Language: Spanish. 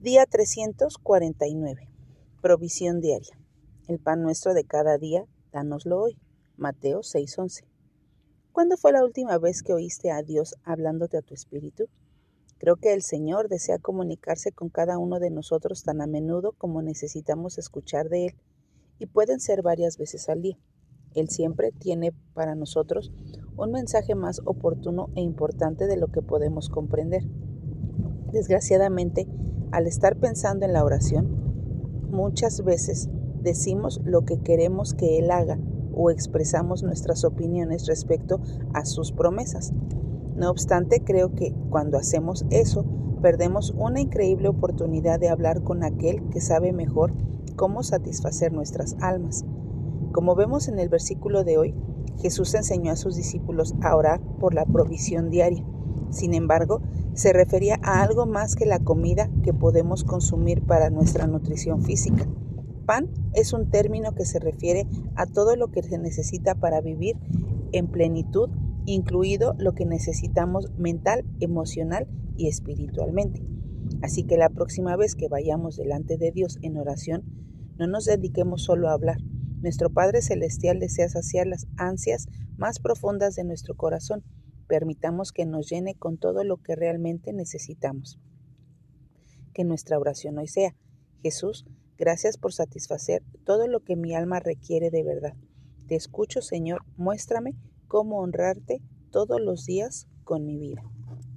Día 349. Provisión diaria. El pan nuestro de cada día, dánoslo hoy. Mateo 6:11. ¿Cuándo fue la última vez que oíste a Dios hablándote a tu espíritu? Creo que el Señor desea comunicarse con cada uno de nosotros tan a menudo como necesitamos escuchar de Él, y pueden ser varias veces al día. Él siempre tiene para nosotros un mensaje más oportuno e importante de lo que podemos comprender. Desgraciadamente, al estar pensando en la oración, muchas veces decimos lo que queremos que Él haga o expresamos nuestras opiniones respecto a sus promesas. No obstante, creo que cuando hacemos eso, perdemos una increíble oportunidad de hablar con aquel que sabe mejor cómo satisfacer nuestras almas. Como vemos en el versículo de hoy, Jesús enseñó a sus discípulos a orar por la provisión diaria. Sin embargo, se refería a algo más que la comida que podemos consumir para nuestra nutrición física. Pan es un término que se refiere a todo lo que se necesita para vivir en plenitud, incluido lo que necesitamos mental, emocional y espiritualmente. Así que la próxima vez que vayamos delante de Dios en oración, no nos dediquemos solo a hablar. Nuestro Padre Celestial desea saciar las ansias más profundas de nuestro corazón Permitamos que nos llene con todo lo que realmente necesitamos. Que nuestra oración hoy sea, Jesús, gracias por satisfacer todo lo que mi alma requiere de verdad. Te escucho, Señor, muéstrame cómo honrarte todos los días con mi vida.